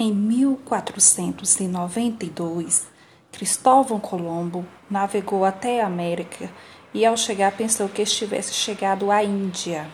Em 1492, Cristóvão Colombo navegou até a América e, ao chegar, pensou que estivesse chegado à Índia.